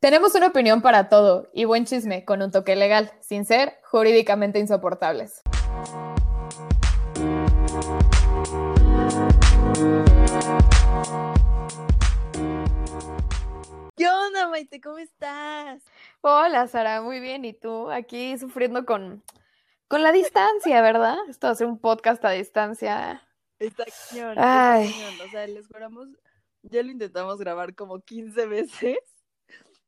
Tenemos una opinión para todo y buen chisme con un toque legal, sin ser jurídicamente insoportables. ¿Qué onda, Maite? ¿Cómo estás? Hola, Sara, muy bien. ¿Y tú? Aquí sufriendo con, con la distancia, ¿verdad? Esto ser un podcast a distancia. Está cañón, está Ay. cañón. O sea, les juramos, ya lo intentamos grabar como 15 veces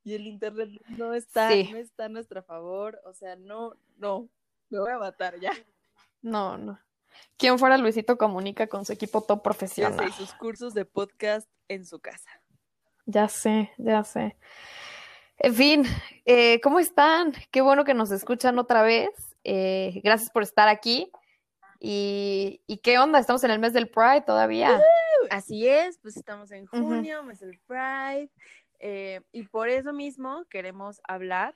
y el internet no está, Sí. no está a nuestro favor. O sea, no, no, me voy a matar ya. No, no. ¿Quién fuera Luisito Comunica con su equipo top profesional? y sus cursos de podcast en su casa. Ya sé, ya sé. En fin, eh, ¿cómo están? Qué bueno que nos escuchan otra vez. Eh, gracias por estar aquí. Y, ¿y qué onda? Estamos en el mes del Pride todavía. Así es, pues estamos en junio, mes del Pride, eh, y por eso mismo queremos hablar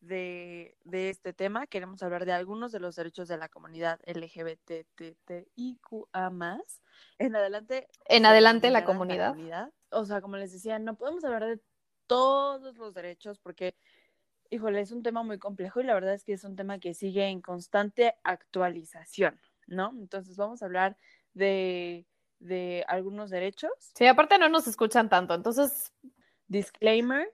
de, de este tema, queremos hablar de algunos de los derechos de la comunidad LGBTTIQA+. En adelante. En adelante la denominará comunidad. O sea, como les decía, no podemos hablar de todos los derechos porque, híjole, es un tema muy complejo y la verdad es que es un tema que sigue en constante actualización, ¿no? Entonces vamos a hablar de, de algunos derechos Sí, aparte no nos escuchan tanto, entonces, Disclaimer,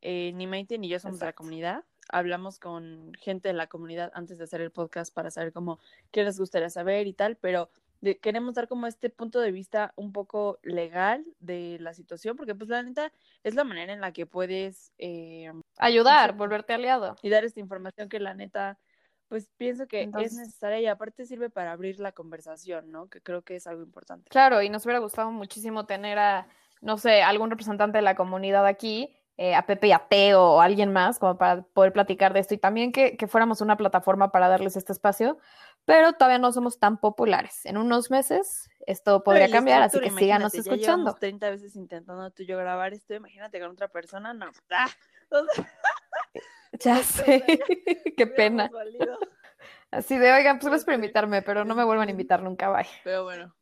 eh, ni Maite ni yo somos de la comunidad. Hablamos con gente de la comunidad antes de hacer el podcast para saber cómo, qué les gustaría saber y tal, pero de- queremos dar como este punto de vista un poco legal de la situación, porque pues la neta es la manera en la que puedes eh, ayudar, Exacto. volverte aliado. y dar esta información que la neta, pues pienso que Entonces- es necesaria y aparte sirve para abrir la conversación, ¿no? Que creo que es algo importante. Claro, y nos hubiera gustado muchísimo tener a, no sé, algún representante de la comunidad aquí, eh, a Pepe y a Teo o alguien más, como para poder platicar de esto y también que, que fuéramos una plataforma para darles este espacio, pero todavía no somos tan populares. En unos meses esto podría cambiar, así que síganos escuchando. llevamos 30 veces intentando tú y yo grabar esto, imagínate con otra persona, no. ¡Ah! O sea, Ya o sé, qué pena. valido. Así de, oigan, pues gracias por invitarme, pero no me vuelvan a invitar nunca, bye. Pero bueno,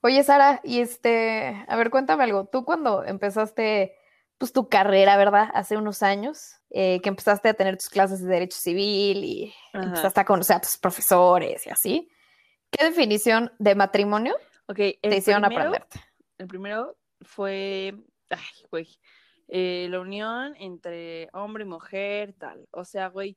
Oye, Sara, y este, a ver, cuéntame algo. Tú cuando empezaste, pues, tu carrera, ¿verdad? Hace unos años, eh, que empezaste a tener tus clases de Derecho Civil y Ajá. empezaste a conocer a tus profesores y así, ¿qué definición de matrimonio te hicieron primero, aprenderte? el primero fue, ay, güey, eh, la unión entre hombre y mujer, tal. O sea, güey,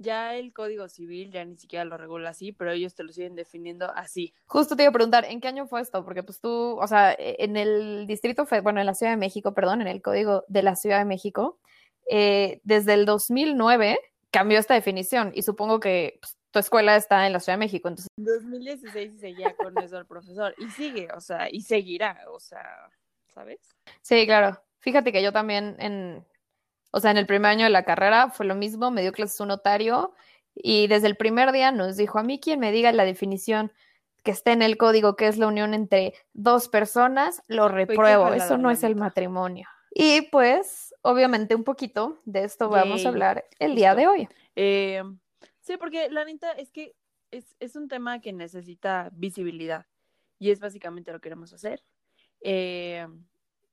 ya el Código Civil ya ni siquiera lo regula así, pero ellos te lo siguen definiendo así. Justo te iba a preguntar, ¿en qué año fue esto? Porque pues tú, o sea, e- en el distrito, fe- bueno, en la Ciudad de México, perdón, en el Código de la Ciudad de México, eh, desde el 2009 cambió esta definición y supongo que pues, tu escuela está en la Ciudad de México, entonces En 2016 seguía con eso el profesor y sigue, o sea, y seguirá, o sea, ¿sabes? Sí, claro. Fíjate que yo también en, o sea, en el primer año de la carrera fue lo mismo, me dio clases un notario y desde el primer día nos dijo a mí quien me diga la definición que esté en el código, que es la unión entre dos personas, lo repruebo, eso no es el matrimonio. Y pues, obviamente un poquito de esto vamos Yay, a hablar el día de hoy. Eh, sí, porque la neta es que es, es un tema que necesita visibilidad y es básicamente lo que queremos hacer. Eh,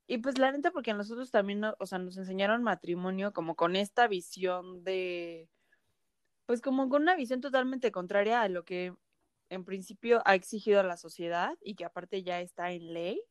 y pues la neta, porque nosotros también, o sea, nos enseñaron matrimonio como con esta visión de, pues como con una visión totalmente contraria a lo que en principio ha exigido la sociedad y que aparte ya está en ley.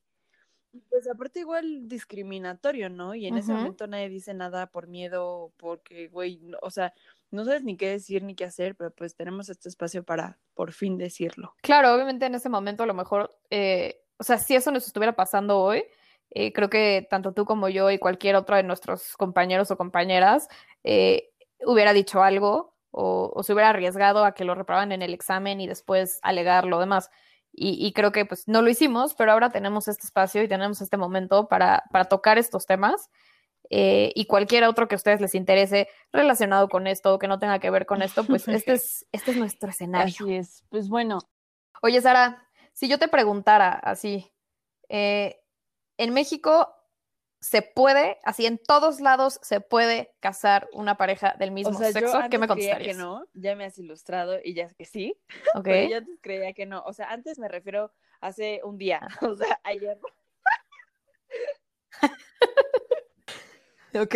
Pues aparte igual discriminatorio, ¿no? Y en ese momento nadie dice nada por miedo, porque, güey, no- o sea, no sabes ni qué decir ni qué hacer, pero pues tenemos este espacio para por fin decirlo. Claro, obviamente en ese momento a lo mejor, eh, o sea, si eso nos estuviera pasando hoy, eh, creo que tanto tú como yo y cualquier otro de nuestros compañeros o compañeras eh, hubiera dicho algo o, o se hubiera arriesgado a que lo reprobaran en el examen y después alegar lo demás. Y, y creo que pues no lo hicimos, pero ahora tenemos este espacio y tenemos este momento para, para tocar estos temas. eh, y cualquier otro que a ustedes les interese relacionado con esto o que no tenga que ver con esto, pues este es, este es nuestro escenario. Así es. Pues bueno, Oye, Sara, si yo te preguntara así, eh, en México se puede, así en todos lados se puede casar una pareja del mismo o sea, sexo, yo ¿qué me creía que contestarías? no, ya me has ilustrado y ya que sí, Ok. pero yo antes creía que no. O sea, antes me refiero hace un día, o sea, ayer. Ok,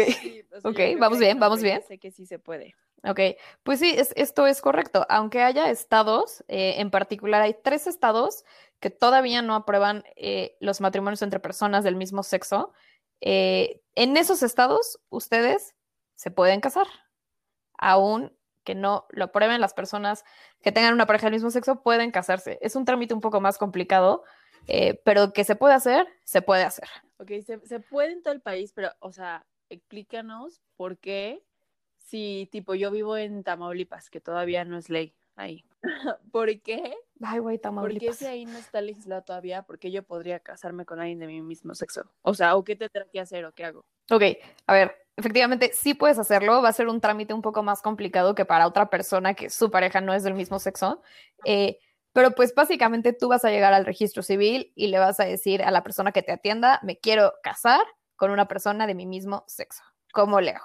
ok, vamos bien, vamos bien. Sé que sí se puede. Ok, pues sí, es, esto es correcto. Aunque haya estados, eh, en particular hay tres estados que todavía no aprueban eh, los matrimonios entre personas del mismo sexo. Eh, en esos estados, ustedes se pueden casar, aún que no lo aprueben las personas que tengan una pareja del mismo sexo, pueden casarse. Es un trámite un poco más complicado, pero que se puede hacer, se puede hacer. Ok, se, se puede en todo el país, pero, o sea, explícanos por qué si tipo yo vivo en Tamaulipas, que todavía no es ley ahí. ¿Por qué? Ay, güey, Tamaulipas. ¿Por qué si ahí no está legislado todavía? ¿Por qué yo podría casarme con alguien de mi mismo sexo? O sea, ¿o qué tendrá que hacer o qué hago? Ok, a ver, efectivamente sí puedes hacerlo, va a ser un trámite un poco más complicado que para otra persona que su pareja no es del mismo sexo. Eh, pero pues básicamente tú vas a llegar al registro civil y le vas a decir a la persona que te atienda, me quiero casar con una persona de mi mismo sexo. ¿Cómo leo?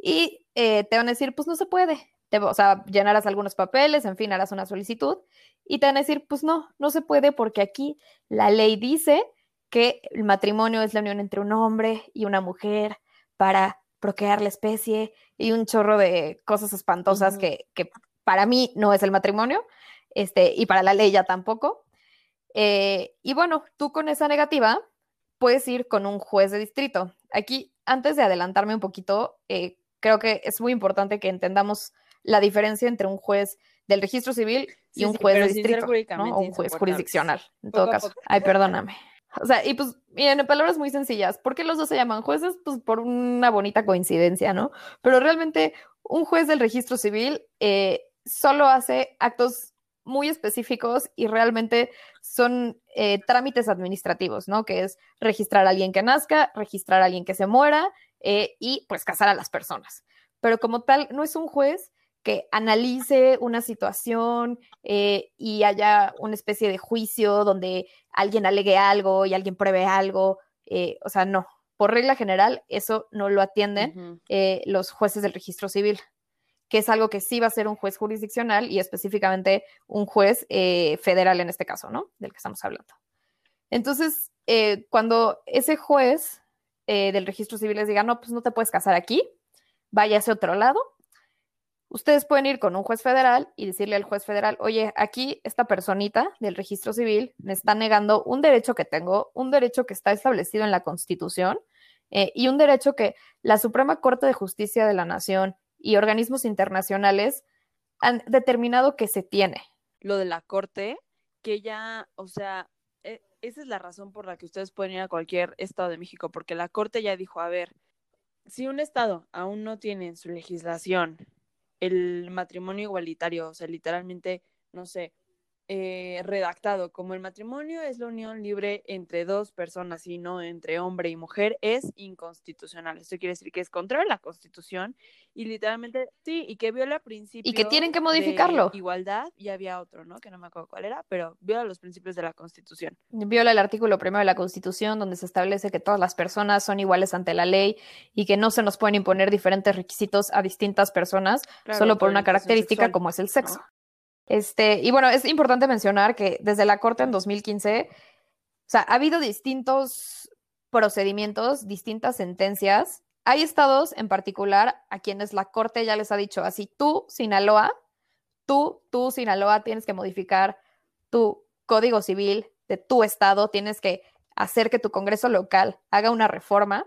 Y eh, te van a decir, pues no se puede. Te, o sea, llenarás algunos papeles, en fin, harás una solicitud y te van a decir, pues no, no se puede porque aquí la ley dice que el matrimonio es la unión entre un hombre y una mujer para procrear la especie y un chorro de cosas espantosas que, que, para mí no es el matrimonio este, y para la ley ya tampoco. Eh, y bueno, tú con esa negativa puedes ir con un juez de distrito. Aquí, antes de adelantarme un poquito, eh, creo que es muy importante que entendamos la diferencia entre un juez del registro civil y un juez de distrito, o un juez jurisdiccional, en todo caso. Ay, perdóname. O sea, y pues, miren, en palabras muy sencillas, ¿por qué los dos se llaman jueces? Pues por una bonita coincidencia, ¿no? Pero realmente un juez del registro civil eh, solo hace actos muy específicos y realmente son eh, trámites administrativos, ¿no? Que es registrar a alguien que nazca, registrar a alguien que se muera eh, y pues casar a las personas. Pero como tal, no es un juez que analice una situación eh, y haya una especie de juicio donde alguien alegue algo y alguien pruebe algo. o sea, no. Por regla general, eso no lo atienden los jueces del registro civil que es algo que sí va a ser un juez jurisdiccional y específicamente un juez eh, federal en este caso, ¿no? Del que estamos hablando. Entonces, eh, cuando ese juez eh, del registro civil les diga, no, pues no te puedes casar aquí, vaya a otro lado, ustedes pueden ir con un juez federal y decirle al juez federal, oye, aquí esta personita del registro civil me está negando un derecho que tengo, un derecho que está establecido en la Constitución y un derecho que la Suprema Corte de Justicia de la Nación y organismos internacionales han determinado que se tiene. Lo de la corte, que ya, o sea, e, esa es la razón por la que ustedes pueden ir a cualquier estado de México, porque la corte ya dijo, a ver, si un estado aún no tiene en su legislación el matrimonio igualitario, o sea, literalmente, no sé, eh, redactado como el matrimonio es la unión libre entre dos personas y no entre hombre y mujer, es inconstitucional. Esto quiere decir que es contra la Constitución y literalmente, sí, y que viola principios. Y que tienen que modificarlo. igualdad, y había otro, ¿no? Que no me acuerdo cuál era, pero viola los principios de la Constitución. Viola el artículo primero de la Constitución, donde se establece que todas las personas son iguales ante la ley y que no se nos pueden imponer diferentes requisitos a distintas personas solo por una característica como es el sexo. Este, y bueno, es importante mencionar que desde la Corte en 2015, o sea, ha habido distintos procedimientos, distintas sentencias. Hay estados en particular a quienes la Corte ya les ha dicho así, tú, Sinaloa, tú, tú, Sinaloa, tienes que modificar tu código civil de tu estado, tienes que hacer que tu Congreso local haga una reforma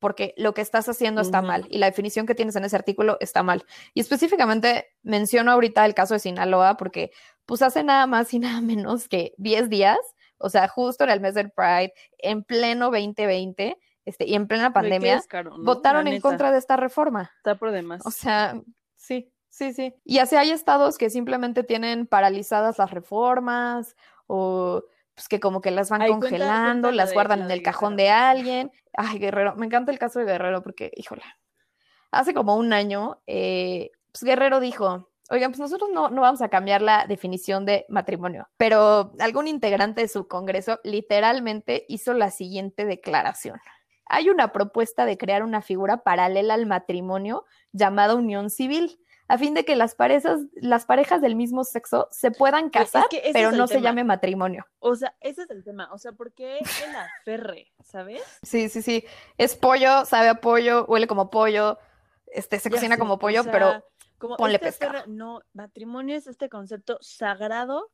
porque lo que estás haciendo está mal y la definición que tienes en ese artículo está mal. Y específicamente menciono ahorita el caso de Sinaloa porque pues hace nada más y nada menos que 10 días, o sea, justo en el mes del Pride, en pleno 2020, este, y en plena pandemia, votaron en contra de esta reforma. Está por demás. O sea, sí, sí, sí. Y así hay estados que simplemente tienen paralizadas las reformas o pues que como que las van congelando, las guardan en el cajón de alguien. Ay, Guerrero, me encanta el caso de Guerrero porque, híjole, hace como un año, eh, pues Guerrero dijo, oigan, pues nosotros no, no vamos a cambiar la definición de matrimonio, pero algún integrante de su Congreso literalmente hizo la siguiente declaración. Hay una propuesta de crear una figura paralela al matrimonio llamada unión civil a fin de que las parejas, las parejas del mismo sexo se puedan casar, pero no se llame matrimonio. O sea, ese es el tema. O sea, ¿por qué el aferre, sabes? Sí, sí, sí. Es pollo, sabe a pollo, huele como pollo, este, se cocina como pollo, pero como ponle este pescado. no, matrimonio es este concepto sagrado,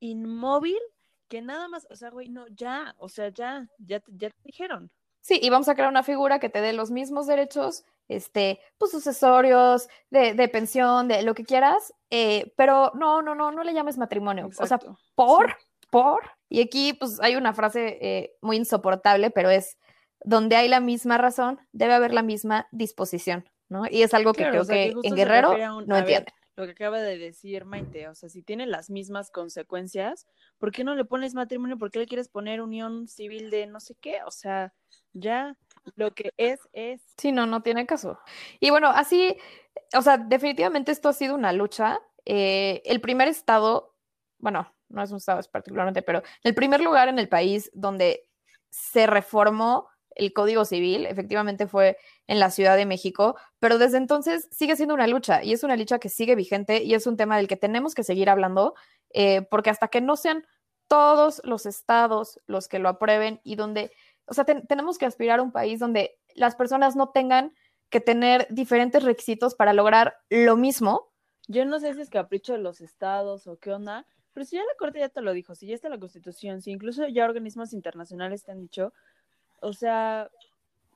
inmóvil, que nada más, o sea, güey, no, ya, o sea, ya, ya, ya te dijeron. Sí, y vamos a crear una figura que te dé los mismos derechos, este, pues sucesorios, de, de pensión, de lo que quieras, eh, pero no, no, no, no le llames matrimonio. O sea, por, por. Y aquí, pues hay una frase eh, muy insoportable, pero es, donde hay la misma razón, debe haber la misma disposición, ¿no? Y es algo que creo que, en Guerrero no entienden lo que acaba de decir Maite, o sea, si tiene las mismas consecuencias, ¿por qué no le pones matrimonio? ¿Por qué le quieres poner unión civil de no sé qué? O sea, ya lo que es, es. Sí, no, no tiene caso. Y bueno, así, o sea, definitivamente esto ha sido una lucha. Eh, el primer estado, bueno, no es un estado particularmente, pero el primer lugar en el país donde se reformó el Código Civil, efectivamente fue en la Ciudad de México, pero desde entonces sigue siendo una lucha y es una lucha que sigue vigente y es un tema del que tenemos que seguir hablando, eh, porque hasta que no sean todos los estados los que lo aprueben y donde, o sea, tenemos que aspirar a un país donde las personas no tengan que tener diferentes requisitos para lograr lo mismo. Yo no sé si es capricho de los estados o qué onda, pero si ya la Corte ya te lo dijo, si ya está la Constitución, si incluso ya organismos internacionales te han dicho, o sea,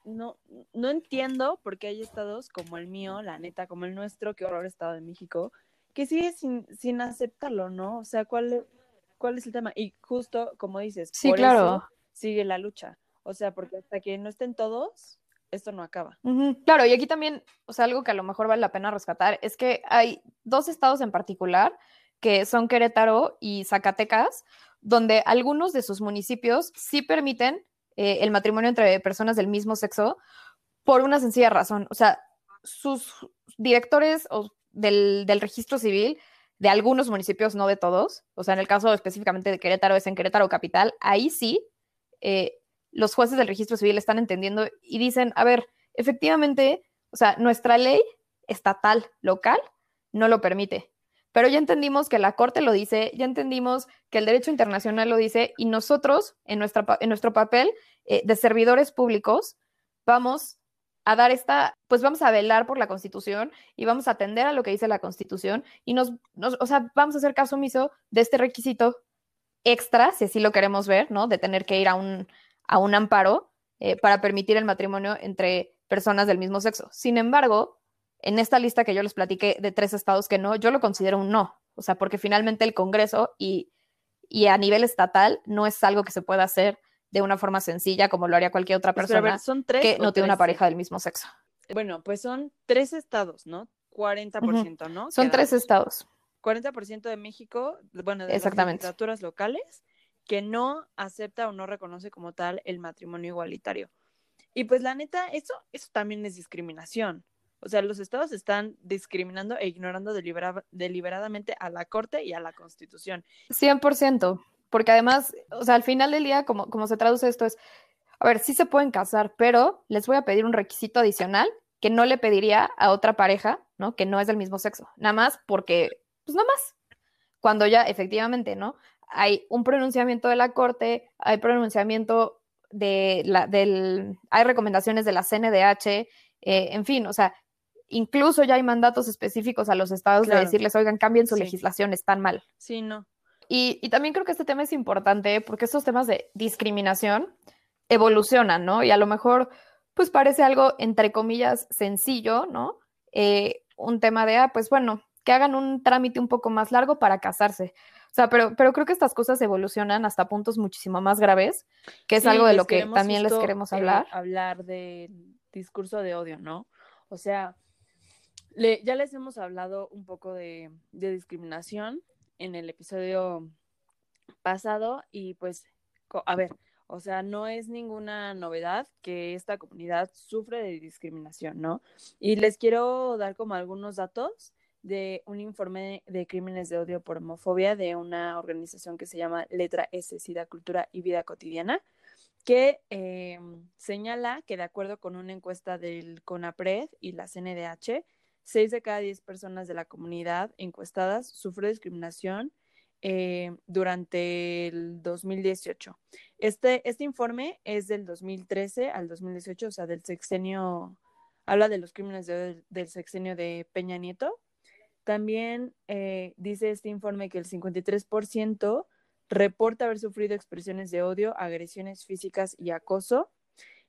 no, no entiendo por qué hay estados como el mío, la neta, como el nuestro, que horror Estado de México, que sigue sin, sin aceptarlo, ¿no? O sea, ¿cuál, ¿cuál es el tema? Y justo, como dices, sí, claro. sigue la lucha. O sea, porque hasta que no estén todos, esto no acaba. Claro, y aquí también, o sea, algo que a lo mejor vale la pena rescatar es que hay dos estados en particular, que son Querétaro y Zacatecas, donde algunos de sus municipios sí permiten eh, el matrimonio entre personas del mismo sexo por una sencilla razón. O sea, sus directores del, registro civil de algunos municipios, no de todos, o sea, en el caso específicamente de Querétaro, es en Querétaro Capital, ahí sí, eh, los jueces del registro civil están entendiendo y dicen, a ver, efectivamente, o sea, nuestra ley estatal, local, no lo permite. Pero ya entendimos que la Corte lo dice, ya entendimos que el derecho internacional lo dice y nosotros, en, nuestra, en nuestro papel eh, de servidores públicos, vamos a dar esta, pues vamos a velar por la Constitución y vamos a atender a lo que dice la Constitución y nos, o sea, vamos a hacer caso omiso de este requisito extra, si así lo queremos ver, ¿no? De tener que ir a un, a un amparo eh, para permitir el matrimonio entre personas del mismo sexo. Sin embargo, en esta lista que yo les platiqué de tres estados que no, yo lo considero un no. O sea, porque finalmente el Congreso y, y a nivel estatal no es algo que se pueda hacer de una forma sencilla como lo haría cualquier otra pues, persona son tres que no tiene una pareja del mismo sexo. Bueno, pues son tres estados, ¿no? 40%, ¿no? Son tres estados. 40% de México, bueno, de Exactamente. las locales, que no acepta o no reconoce como tal el matrimonio igualitario. Y pues la neta, eso, eso también es discriminación. O sea, los estados están discriminando e ignorando deliberadamente a la Corte y a la Constitución. 100%, porque además, o sea, al final del día, como, se traduce esto es, a ver, sí se pueden casar, pero les voy a pedir un requisito adicional que no le pediría a otra pareja, ¿no? Que no es del mismo sexo, nada más porque, pues nada más, cuando ya efectivamente, ¿no? Hay un pronunciamiento de la Corte, hay pronunciamiento de la, del, hay recomendaciones de la CNDH, eh, en fin, o sea, Incluso ya hay mandatos específicos a los estados de decirles, oigan, cambien su legislación, están mal. Sí, no. Y, también creo que este tema es importante porque estos temas de discriminación evolucionan, ¿no? Y a lo mejor, pues parece algo, entre comillas, sencillo, ¿no? Eh, un tema de, ah, pues bueno, que hagan un trámite un poco más largo para casarse. O sea, pero, pero creo que estas cosas evolucionan hasta puntos muchísimo más graves, que es algo de lo que también les queremos eh, hablar. hablar de discurso de odio, ¿no? O sea, ya les hemos hablado un poco de, discriminación en el episodio pasado y pues, a ver, o sea, no es ninguna novedad que esta comunidad sufre de discriminación, ¿no? Y les quiero dar como algunos datos de un informe de crímenes de odio por homofobia de una organización que se llama Letra S, SIDA, Cultura y Vida Cotidiana, que eh, señala que de acuerdo con una encuesta del CONAPRED y la CNDH, 6 de cada 10 personas de la comunidad encuestadas sufrió discriminación eh, durante el 2018. Este, este informe es del 2013 al 2018, o sea, del sexenio, habla de los crímenes del sexenio de Peña Nieto. También eh, dice este informe que el 53% reporta haber sufrido expresiones de odio, agresiones físicas y acoso.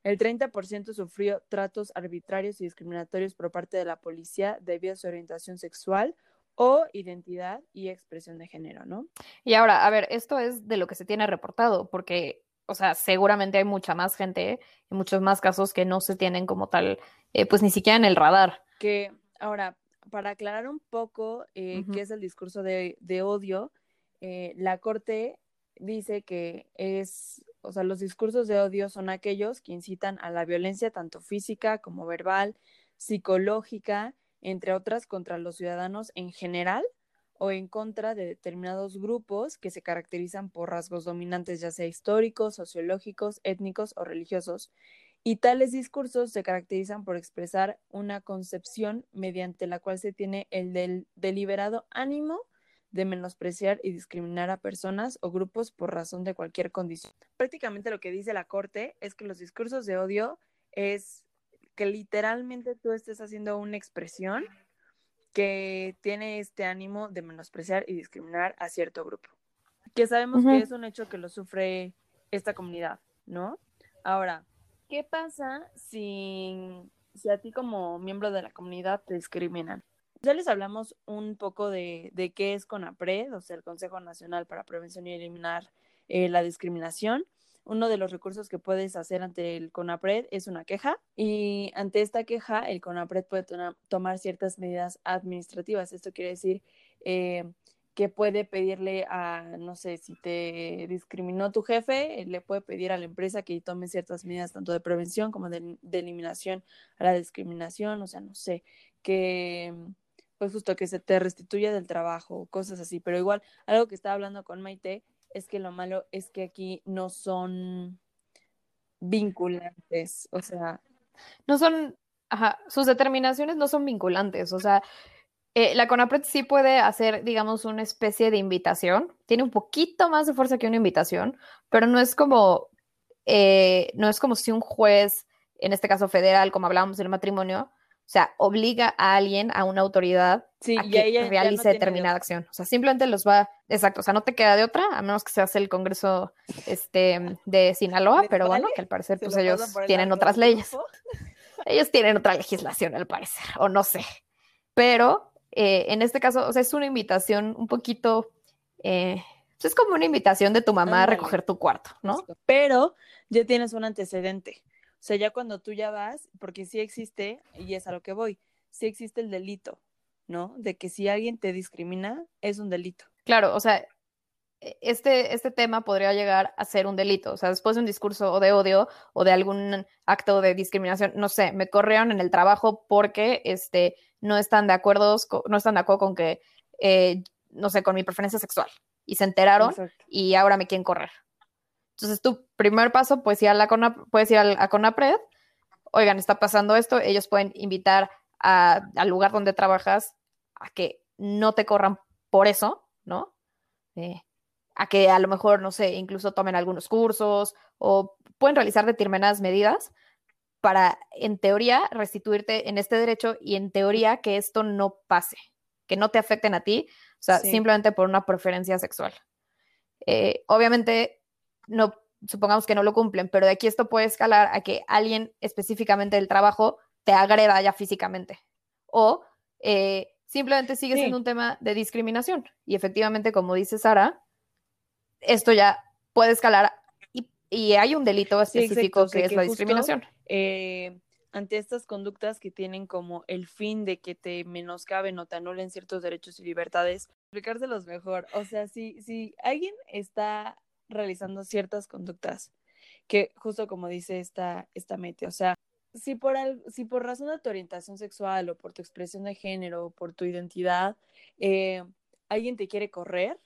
El 30% sufrió tratos arbitrarios y discriminatorios por parte de la policía debido a su orientación sexual o identidad y expresión de género, ¿no? Y ahora, a ver, esto es de lo que se tiene reportado, porque, o sea, seguramente hay mucha más gente y muchos más casos que no se tienen como tal, eh, pues ni siquiera en el radar. Que, ahora, para aclarar un poco eh, qué es el discurso de, odio, eh, la Corte dice que es, o sea, los discursos de odio son aquellos que incitan a la violencia tanto física como verbal, psicológica, entre otras, contra los ciudadanos en general o en contra de determinados grupos que se caracterizan por rasgos dominantes, ya sea históricos, sociológicos, étnicos o religiosos. Y tales discursos se caracterizan por expresar una concepción mediante la cual se tiene el del deliberado ánimo de menospreciar y discriminar a personas o grupos por razón de cualquier condición. Prácticamente lo que dice la Corte es que los discursos de odio es que literalmente tú estés haciendo una expresión que tiene este ánimo de menospreciar y discriminar a cierto grupo. Que sabemos que es un hecho que lo sufre esta comunidad, ¿no? Ahora, ¿qué pasa si, si a ti como miembro de la comunidad te discriminan? Ya les hablamos un poco de, qué es CONAPRED, o sea, el Consejo Nacional para Prevención y Eliminar eh, la Discriminación uno de los recursos que puedes hacer ante el CONAPRED es una queja y ante esta queja el CONAPRED puede tomar ciertas medidas administrativas. Esto quiere decir eh, que puede pedirle a, no sé, si te discriminó tu jefe, le puede pedir a la empresa que tome ciertas medidas tanto de prevención como de, eliminación a la discriminación, o sea, no sé, que pues justo que se te restituya del trabajo, cosas así, pero igual algo que estaba hablando con Maite es que lo malo es que aquí no son vinculantes, o sea. No son, ajá, sus determinaciones no son vinculantes, o sea, eh, la CONAPRED sí puede hacer, digamos, una especie de invitación, tiene un poquito más de fuerza que una invitación, pero no es como, eh, no es como si un juez, en este caso federal, como hablábamos del matrimonio, o sea, obliga a alguien, a una autoridad, a que realice determinada acción. O sea, simplemente los va, exacto, o sea, no te queda de otra, a menos que se hace el Congreso este, de Sinaloa, pero bueno, que al parecer pues ellos tienen otras leyes. ellos tienen otra legislación, al parecer, o no sé. Pero eh, en este caso, o sea, es una invitación un poquito, eh, pues, es como una invitación de tu mamá a recoger tu cuarto, ¿no? Pero ya tienes un antecedente. O sea, ya cuando tú ya vas, porque sí existe, y es a lo que voy, sí existe el delito, ¿no? De que si alguien te discrimina, es un delito. Claro, o sea, e, este, este tema podría llegar a ser un delito. O sea, después de un discurso de odio o de algún acto de discriminación, no sé, me corrieron en el trabajo porque este, no están de acuerdo, no están de acuerdo con que, eh, no sé, con mi preferencia sexual. Y se enteraron y ahora me quieren correr. Entonces, tu primer paso, pues ir a la puedes ir a, Conapred, oigan, está pasando esto, ellos pueden invitar al lugar donde trabajas a que no te corran por eso, ¿no? Eh, a que a lo mejor, no sé, incluso tomen algunos cursos o pueden realizar determinadas medidas para, en teoría, restituirte en este derecho y en teoría que esto no pase, que no te afecten a ti, o sea, simplemente por una preferencia sexual. Eh, obviamente, no, supongamos que no lo cumplen, pero de aquí esto puede escalar a que alguien específicamente del trabajo te agreda ya físicamente. O eh, simplemente sigue siendo un tema de discriminación. Y efectivamente, como dice Sara, esto ya puede escalar y, hay un delito específico que, es la discriminación. Eh, ante estas conductas que tienen como el fin de que te menoscaben o te anulen ciertos derechos y libertades, explicárselos mejor. O sea, si, si alguien está realizando ciertas conductas que justo como dice esta, esta mete, o sea, si por, si por razón de tu orientación sexual o por tu expresión de género o por tu identidad, eh, alguien te quiere correr,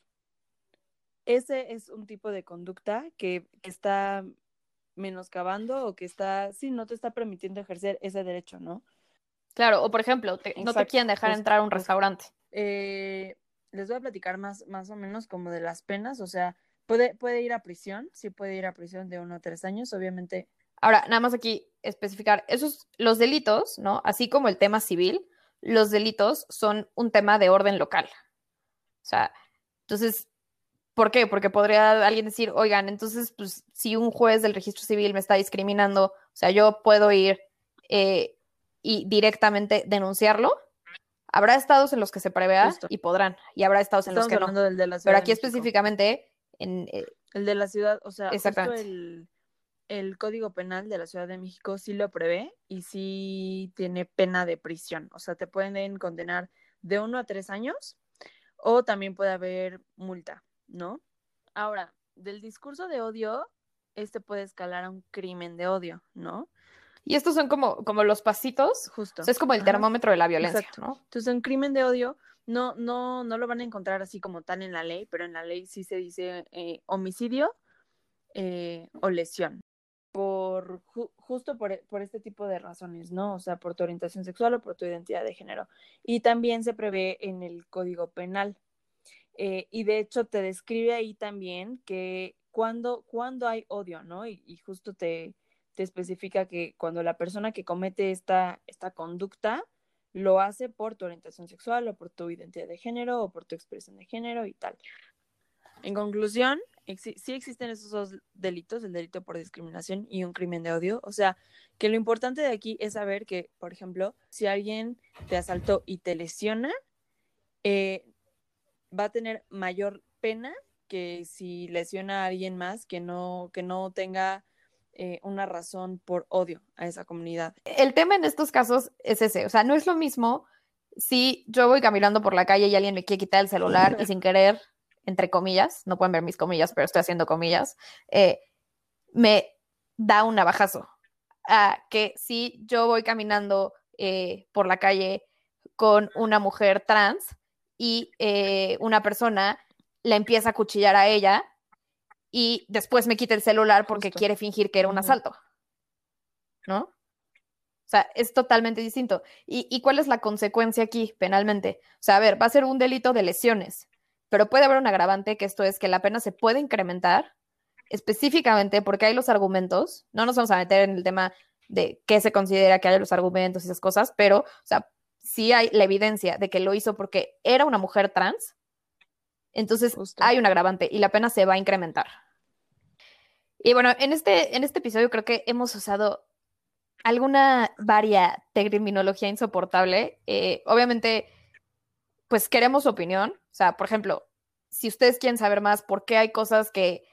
ese es un tipo de conducta que, que, está menoscabando o que está, sí, no te está permitiendo ejercer ese derecho, ¿no? Claro, o por ejemplo, te- no te quieren dejar entrar a un restaurante. Eh, les voy a platicar más, más o menos como de las penas, o sea, puede, puede ir a prisión, sí puede ir a prisión de uno a tres años, obviamente. Ahora, nada más aquí especificar, esos, los delitos, ¿no? Así como el tema civil, los delitos son un tema de orden local. O sea, entonces, ¿por qué? Porque podría alguien decir, oigan, entonces, pues, si un juez del registro civil me está discriminando, o sea, yo puedo ir eh, y directamente denunciarlo. Habrá estados en los que se prevea Justo. y podrán, y habrá estados en los que no. del de la Ciudad Pero aquí específicamente, en, eh, El de la ciudad, o sea, justo Exactamente. el, el Código Penal de la Ciudad de México sí lo prevé y sí tiene pena de prisión. O sea, te pueden condenar de uno a tres años o también puede haber multa, ¿no? Ahora, del discurso de odio, este puede escalar a un crimen de odio, ¿no? y estos son como, como los pasitos, Justo. o sea, es como el Ajá. termómetro de la violencia, Exacto. ¿no? Entonces, un crimen de odio no, no, no lo van a encontrar así como tal en la ley, pero en la ley sí se dice eh, homicidio eh, o lesión. Por ju- justo por, por este tipo de razones, ¿no? O sea, por tu orientación sexual o por tu identidad de género. Y también se prevé en el Código Penal. Eh, y de hecho te describe ahí también que cuando, cuando hay odio, ¿no? Y, justo te, te especifica que cuando la persona que comete esta, esta conducta lo hace por tu orientación sexual o por tu identidad de género o por tu expresión de género y tal. En conclusión, sí existen esos dos delitos, el delito por discriminación y un crimen de odio. O sea, que lo importante de aquí es saber que, por ejemplo, si alguien te asaltó y te lesiona, eh, va a tener mayor pena que si lesiona a alguien más que no, que no tenga eh, una razón por odio a esa comunidad. El tema en estos casos es ese, o sea, no es lo mismo si yo voy caminando por la calle y alguien me quiere quitar el celular y sin querer, entre comillas, no pueden ver mis comillas, pero estoy haciendo comillas, eh, me da un navajazo. A que si yo voy caminando eh, por la calle con una mujer trans y eh, una persona la empieza a cuchillar a ella y después me quita el celular porque Justo. quiere fingir que era un asalto. ¿No? O sea, es totalmente distinto. ¿Y, y cuál es la consecuencia aquí penalmente? O sea, a ver, va a ser un delito de lesiones, pero puede haber un agravante que esto es que la pena se puede incrementar específicamente porque hay los argumentos, no nos vamos a meter en el tema de qué se considera que hay los argumentos y esas cosas, pero, o sea, sí hay la evidencia de que lo hizo porque era una mujer trans, entonces Justo. hay un agravante y la pena se va a incrementar. Y bueno, en este, en este episodio creo que hemos usado alguna varia terminología insoportable. Eh, obviamente, pues queremos opinión. O sea, por ejemplo, si ustedes quieren saber más por qué hay cosas que,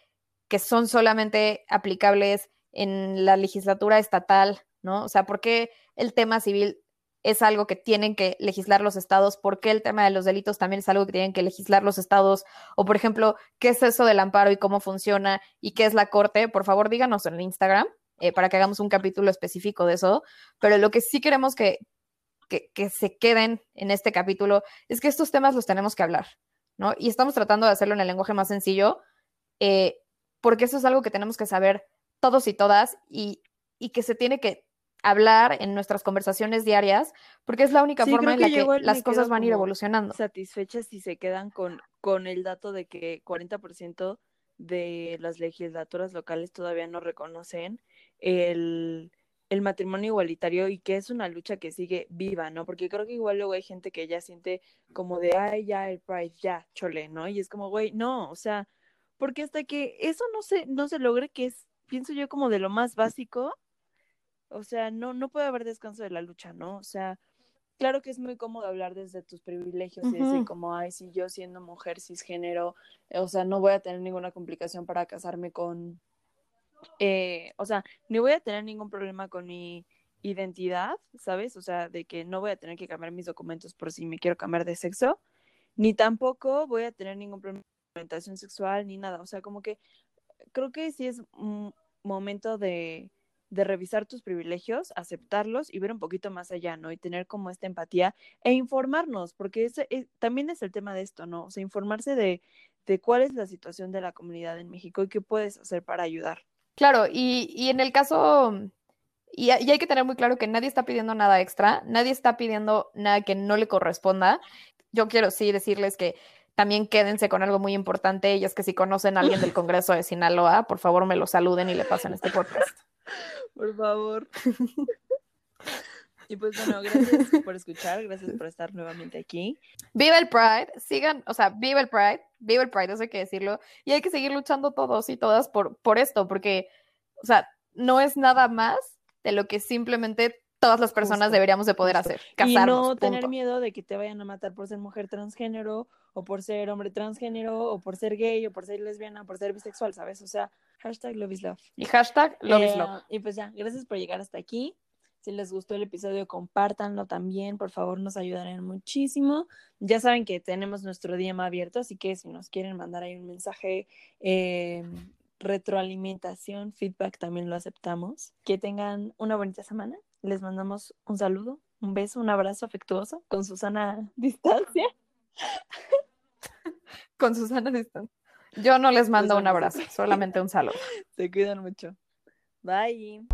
que son solamente aplicables en la legislatura estatal, ¿no? O sea, por qué el tema civil es algo que tienen que legislar los estados, por qué el tema de los delitos también es algo que tienen que legislar los estados, o por ejemplo, qué es eso del amparo y cómo funciona y qué es la corte, por favor díganos en Instagram eh, para que hagamos un capítulo específico de eso, pero lo que sí queremos que, que, que se queden en este capítulo es que estos temas los tenemos que hablar, ¿no? Y estamos tratando de hacerlo en el lenguaje más sencillo, eh, porque eso es algo que tenemos que saber todos y todas y, y que se tiene que hablar en nuestras conversaciones diarias, porque es la única Sí, forma en la que las cosas van a ir evolucionando. satisfechas si se quedan con, con el dato de que 40% de las legislaturas locales todavía no reconocen el, el matrimonio igualitario y que es una lucha que sigue viva, ¿no? Porque creo que igual luego hay gente que ya siente como de, ay, ya el Pride, ya, chole, ¿no? Y es como, güey, no, o sea, porque hasta que eso no se, no se logre, que es, pienso yo, como de lo más básico, o sea, no, no puede haber descanso de la lucha, ¿no? O sea, claro que es muy cómodo hablar desde tus privilegios y decir como, ay, si yo siendo mujer cisgénero, eh, o sea, no voy a tener ninguna complicación para casarme con, eh, o sea, ni voy a tener ningún problema con mi identidad, ¿sabes? O sea, de que no voy a tener que cambiar mis documentos por si me quiero cambiar de sexo, ni tampoco voy a tener ningún problema con orientación sexual, ni nada, o sea, como que creo que sí es un momento de, de revisar tus privilegios, aceptarlos y ver un poquito más allá, ¿no? Y tener como esta empatía e informarnos, porque ese es- también es el tema de esto, ¿no? O sea, informarse de, de cuál es la situación de la comunidad en México y qué puedes hacer para ayudar. Claro, y, y en el caso Y, y, hay que tener muy claro que nadie está pidiendo nada extra, nadie está pidiendo nada que no le corresponda. Yo quiero sí decirles que también quédense con algo muy importante y es que si conocen a alguien del Congreso de Sinaloa, por favor me lo saluden y le pasen este podcast. Por favor. Y pues bueno, gracias por escuchar, gracias por estar nuevamente aquí. Viva el Pride, sigan, o sea, viva el Pride, viva el Pride, eso hay que decirlo, y hay que seguir luchando todos y todas por, por esto, porque, o sea, no es nada más de lo que simplemente todas las personas deberíamos de poder hacer. Casarnos, y no tener miedo de que te vayan a matar por ser mujer transgénero o por ser hombre transgénero o por ser gay o por ser lesbiana o por ser bisexual, ¿sabes? O sea, hashtag love is love. Y hashtag love is love. Eh, y pues ya, gracias por llegar hasta aquí. Si les gustó el episodio, compártanlo también, por favor, nos ayudarán muchísimo. Ya saben que tenemos nuestro DM abierto, así que si nos quieren mandar ahí un mensaje, eh, retroalimentación, feedback, también lo aceptamos. Que tengan una bonita semana. Les mandamos un saludo, un beso, un abrazo afectuoso con Susana Distancia. con Susana Distancia. Yo no les mando un abrazo, solamente un saludo. Se cuidan mucho. Bye.